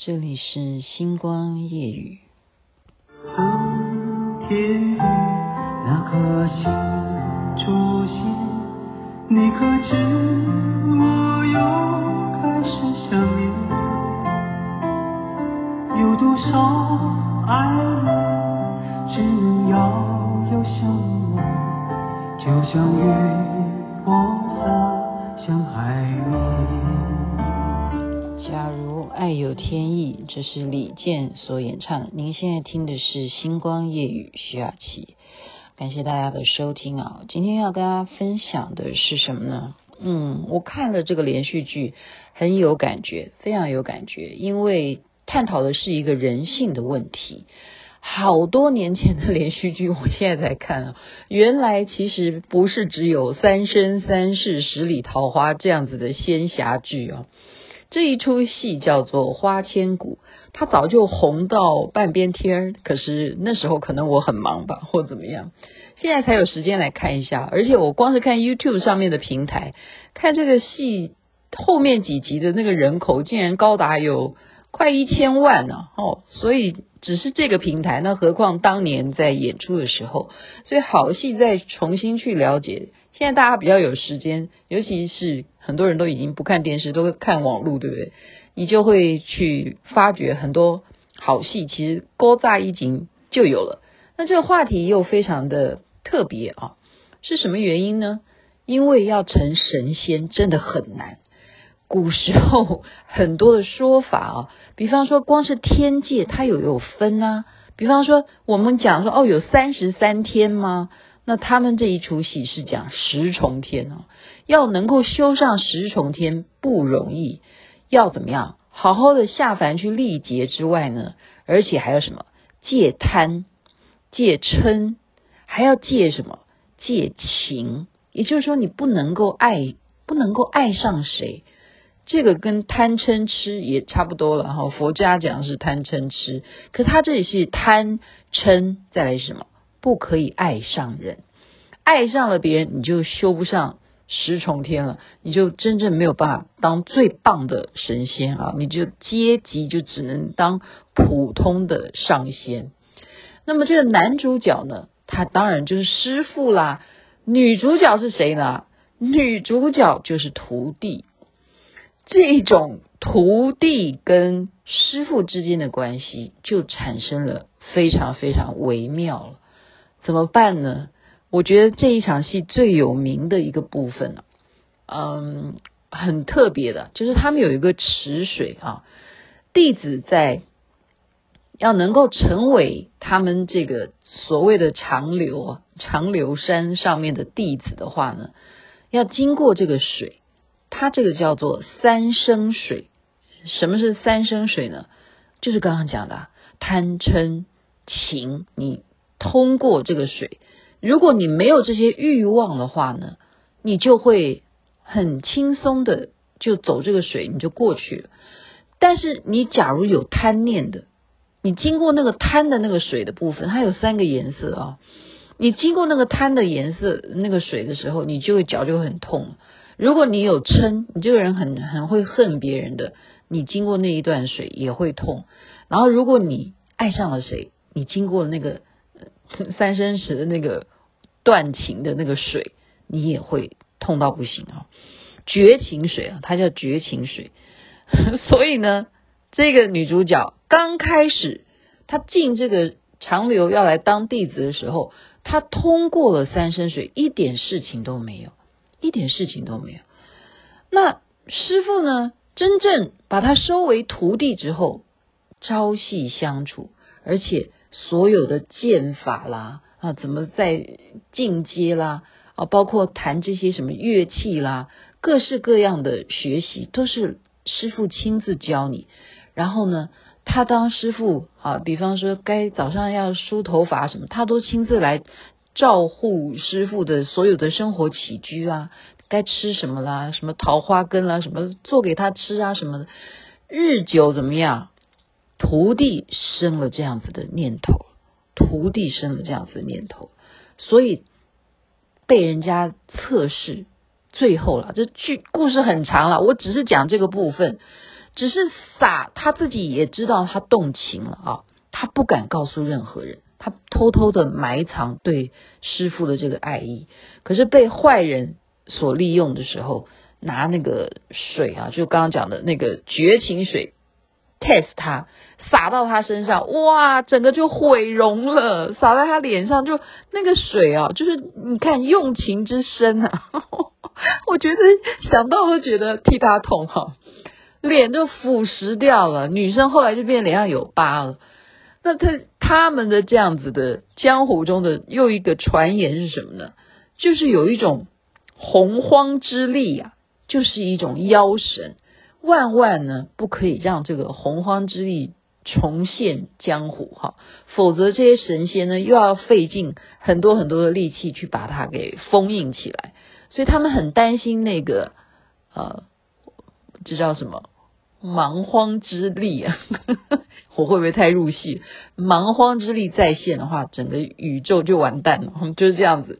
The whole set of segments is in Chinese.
这里是星光夜语。冬天那颗星出现，你可知我又开始想念？有多少爱恋，只要有想念，就像月有天意，这是李健所演唱。您现在听的是《星光夜雨》，徐雅琪。感谢大家的收听啊！今天要跟大家分享的是什么呢？嗯，我看了这个连续剧，很有感觉，非常有感觉，因为探讨的是一个人性的问题。好多年前的连续剧，我现在才看啊，原来其实不是只有《三生三世十里桃花》这样子的仙侠剧啊。这一出戏叫做《花千骨》，它早就红到半边天，可是那时候可能我很忙吧，或怎么样，现在才有时间来看一下。而且我光是看 YouTube 上面的平台，看这个戏后面几集的那个人口竟然高达有快一千万呢！哦，所以只是这个平台，那何况当年在演出的时候，所以好戏再重新去了解。现在大家比较有时间，尤其是。很多人都已经不看电视，都会看网络，对不对？你就会去发掘很多好戏，其实勾扎一景就有了。那这个话题又非常的特别啊，是什么原因呢？因为要成神仙真的很难。古时候很多的说法啊，比方说光是天界它有有分啊，比方说我们讲说哦，有三十三天吗？那他们这一出戏是讲十重天哦，要能够修上十重天不容易，要怎么样？好好的下凡去历劫之外呢，而且还有什么？戒贪、戒嗔，还要戒什么？戒情。也就是说，你不能够爱，不能够爱上谁。这个跟贪嗔痴也差不多了哈。佛家讲是贪嗔痴，可他这里是贪嗔，再来是什么？不可以爱上人，爱上了别人，你就修不上十重天了，你就真正没有办法当最棒的神仙啊！你就阶级就只能当普通的上仙。那么这个男主角呢，他当然就是师傅啦。女主角是谁呢？女主角就是徒弟。这种徒弟跟师傅之间的关系，就产生了非常非常微妙了。怎么办呢？我觉得这一场戏最有名的一个部分，嗯，很特别的，就是他们有一个池水啊，弟子在要能够成为他们这个所谓的长流啊，长流山上面的弟子的话呢，要经过这个水，它这个叫做三生水。什么是三生水呢？就是刚刚讲的贪嗔情，你。通过这个水，如果你没有这些欲望的话呢，你就会很轻松的就走这个水，你就过去了。但是你假如有贪念的，你经过那个贪的那个水的部分，它有三个颜色啊。你经过那个贪的颜色那个水的时候，你就会脚就会很痛。如果你有嗔，你这个人很很会恨别人的，你经过那一段水也会痛。然后如果你爱上了谁，你经过那个。三生石的那个断情的那个水，你也会痛到不行啊！绝情水啊，它叫绝情水。所以呢，这个女主角刚开始她进这个长流要来当弟子的时候，她通过了三生水，一点事情都没有，一点事情都没有。那师傅呢，真正把她收为徒弟之后，朝夕相处，而且。所有的剑法啦啊，怎么在进阶啦啊，包括弹这些什么乐器啦，各式各样的学习都是师傅亲自教你。然后呢，他当师傅啊，比方说该早上要梳头发什么，他都亲自来照护师傅的所有的生活起居啊，该吃什么啦，什么桃花根啦，什么做给他吃啊什么的，日久怎么样？徒弟生了这样子的念头，徒弟生了这样子的念头，所以被人家测试，最后了，这剧故事很长了，我只是讲这个部分。只是洒，他自己也知道他动情了啊，他不敢告诉任何人，他偷偷的埋藏对师傅的这个爱意，可是被坏人所利用的时候，拿那个水啊，就刚刚讲的那个绝情水。test 他洒到他身上，哇，整个就毁容了。洒在他脸上，就那个水啊，就是你看用情之深啊，我觉得想到都觉得替他痛哈，脸就腐蚀掉了。女生后来就变脸上有疤了。那他他们的这样子的江湖中的又一个传言是什么呢？就是有一种洪荒之力啊，就是一种妖神。万万呢不可以让这个洪荒之力重现江湖哈，否则这些神仙呢又要费尽很多很多的力气去把它给封印起来，所以他们很担心那个呃，这叫什么蛮荒之力啊？我会不会太入戏？蛮荒之力再现的话，整个宇宙就完蛋了，就是这样子。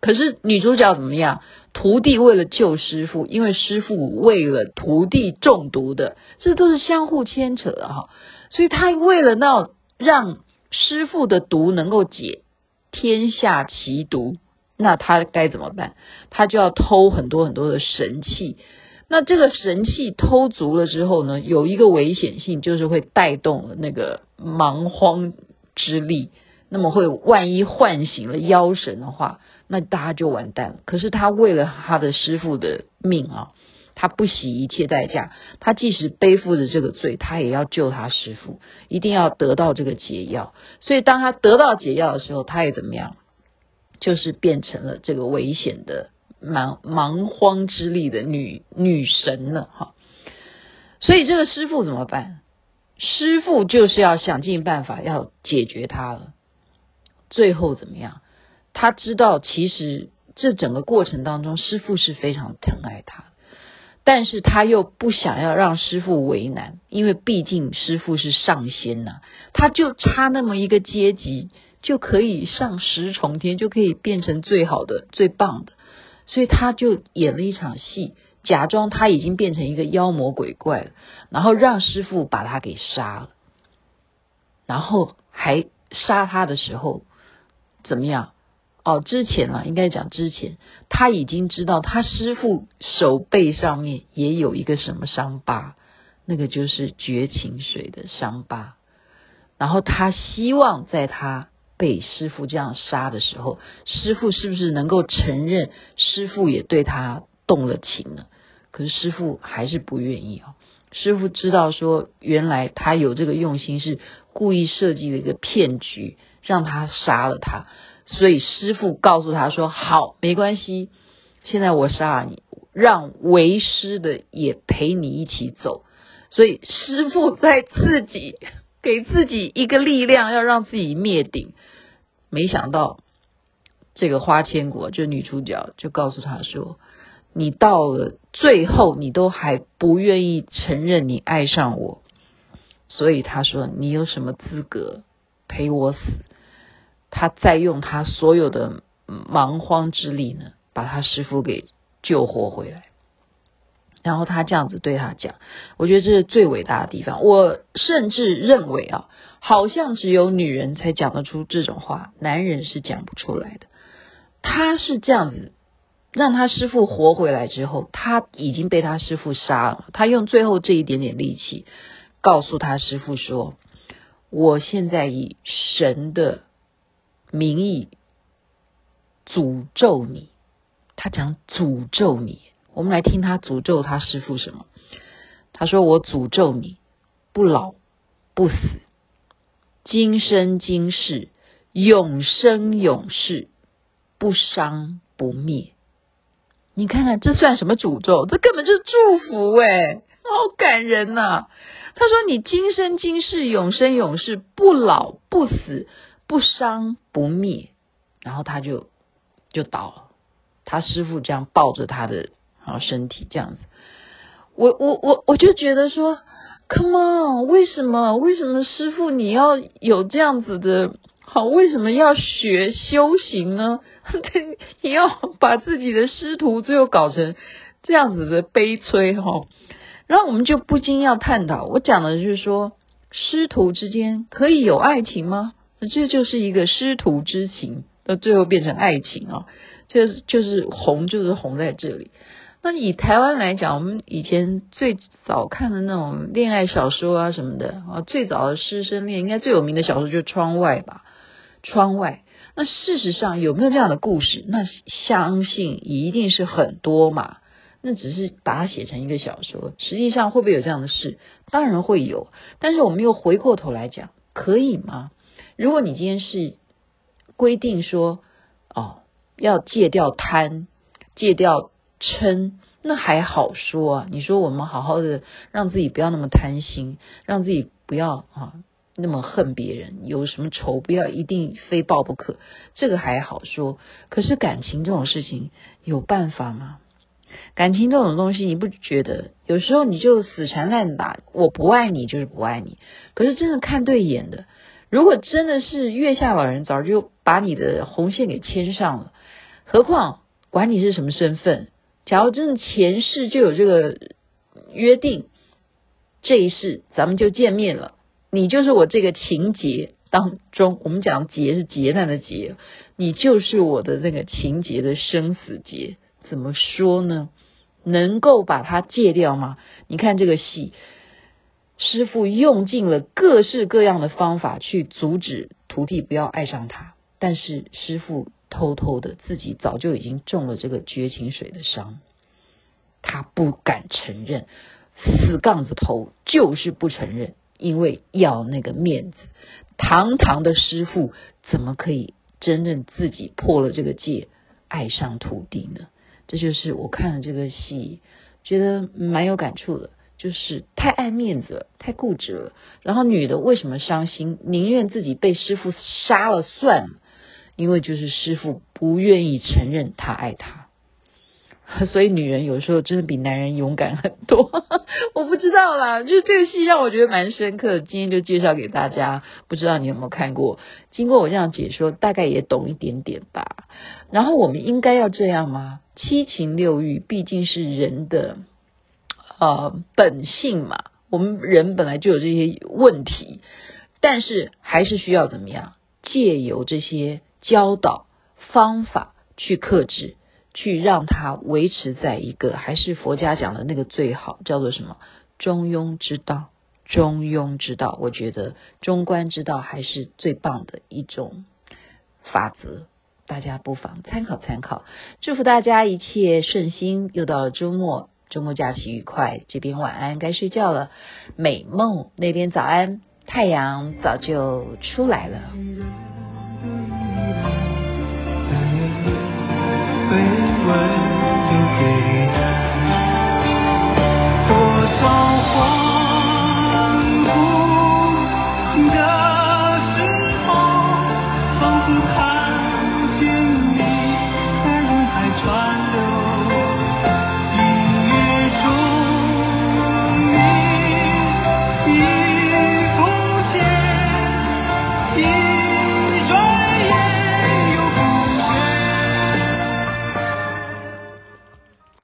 可是女主角怎么样？徒弟为了救师傅，因为师傅为了徒弟中毒的，这都是相互牵扯的哈。所以他为了那让师傅的毒能够解天下奇毒，那他该怎么办？他就要偷很多很多的神器。那这个神器偷足了之后呢，有一个危险性，就是会带动那个蛮荒之力。那么会万一唤醒了妖神的话，那大家就完蛋了。可是他为了他的师傅的命啊，他不惜一切代价，他即使背负着这个罪，他也要救他师傅，一定要得到这个解药。所以当他得到解药的时候，他也怎么样？就是变成了这个危险的蛮蛮荒之力的女女神了哈。所以这个师傅怎么办？师傅就是要想尽办法要解决他了。最后怎么样？他知道，其实这整个过程当中，师傅是非常疼爱他，但是他又不想要让师傅为难，因为毕竟师傅是上仙呐，他就差那么一个阶级，就可以上十重天，就可以变成最好的、最棒的，所以他就演了一场戏，假装他已经变成一个妖魔鬼怪了，然后让师傅把他给杀了，然后还杀他的时候。怎么样？哦，之前啊，应该讲之前，他已经知道他师父手背上面也有一个什么伤疤，那个就是绝情水的伤疤。然后他希望在他被师父这样杀的时候，师父是不是能够承认师父也对他动了情呢？可是师父还是不愿意哦。师父知道说，原来他有这个用心，是故意设计了一个骗局。让他杀了他，所以师傅告诉他说：“好，没关系，现在我杀了你，让为师的也陪你一起走。”所以师傅在自己给自己一个力量，要让自己灭顶。没想到这个花千骨，就女主角就告诉他说：“你到了最后，你都还不愿意承认你爱上我，所以他说你有什么资格陪我死？”他再用他所有的蛮荒之力呢，把他师傅给救活回来。然后他这样子对他讲，我觉得这是最伟大的地方。我甚至认为啊，好像只有女人才讲得出这种话，男人是讲不出来的。他是这样子，让他师傅活回来之后，他已经被他师傅杀了。他用最后这一点点力气，告诉他师傅说：“我现在以神的。”名义诅咒你，他讲诅咒你。我们来听他诅咒他师父什么？他说：“我诅咒你不老不死，今生今世永生永世不伤不灭。”你看看这算什么诅咒？这根本就是祝福哎，好感人呐、啊！他说：“你今生今世永生永世不老不死。”不伤不灭，然后他就就倒了。他师父这样抱着他的啊身体这样子，我我我我就觉得说，Come on，为什么为什么师父你要有这样子的好？为什么要学修行呢？你要把自己的师徒最后搞成这样子的悲催哈？然后我们就不禁要探讨，我讲的就是说，师徒之间可以有爱情吗？这就是一个师徒之情，到最后变成爱情啊，这就是红，就是红在这里。那以台湾来讲，我们以前最早看的那种恋爱小说啊什么的啊，最早的师生恋，应该最有名的小说就是《窗外》吧，《窗外》。那事实上有没有这样的故事？那相信一定是很多嘛。那只是把它写成一个小说，实际上会不会有这样的事？当然会有。但是我们又回过头来讲，可以吗？如果你今天是规定说，哦，要戒掉贪，戒掉嗔，那还好说啊。你说我们好好的让自己不要那么贪心，让自己不要啊那么恨别人，有什么仇不要一定非报不可，这个还好说。可是感情这种事情有办法吗？感情这种东西，你不觉得有时候你就死缠烂打，我不爱你就是不爱你。可是真的看对眼的，如果真的是月下老人，早就把你的红线给牵上了。何况管你是什么身份。假如真的前世就有这个约定，这一世咱们就见面了，你就是我这个情劫当中，我们讲劫是劫难的劫，你就是我的那个情劫的生死劫，怎么说呢？能够把它戒掉吗？你看这个戏，师傅用尽了各式各样的方法去阻止徒弟不要爱上他，但是师傅。偷偷的，自己早就已经中了这个绝情水的伤，他不敢承认，死杠子头就是不承认，因为要那个面子。堂堂的师傅怎么可以真正自己破了这个戒，爱上徒弟呢？这就是我看了这个戏，觉得蛮有感触的，就是太爱面子了，太固执了。然后女的为什么伤心，宁愿自己被师傅杀了算了。因为就是师傅不愿意承认他爱他，所以女人有时候真的比男人勇敢很多。我不知道啦，就是这个戏让我觉得蛮深刻的。今天就介绍给大家，不知道你有没有看过？经过我这样解说，大概也懂一点点吧。然后我们应该要这样吗？七情六欲毕竟是人的呃本性嘛，我们人本来就有这些问题，但是还是需要怎么样？借由这些。教导方法去克制，去让它维持在一个还是佛家讲的那个最好，叫做什么？中庸之道。中庸之道，我觉得中观之道还是最棒的一种法则，大家不妨参考参考。祝福大家一切顺心，又到了周末，周末假期愉快。这边晚安，该睡觉了，美梦那边早安，太阳早就出来了。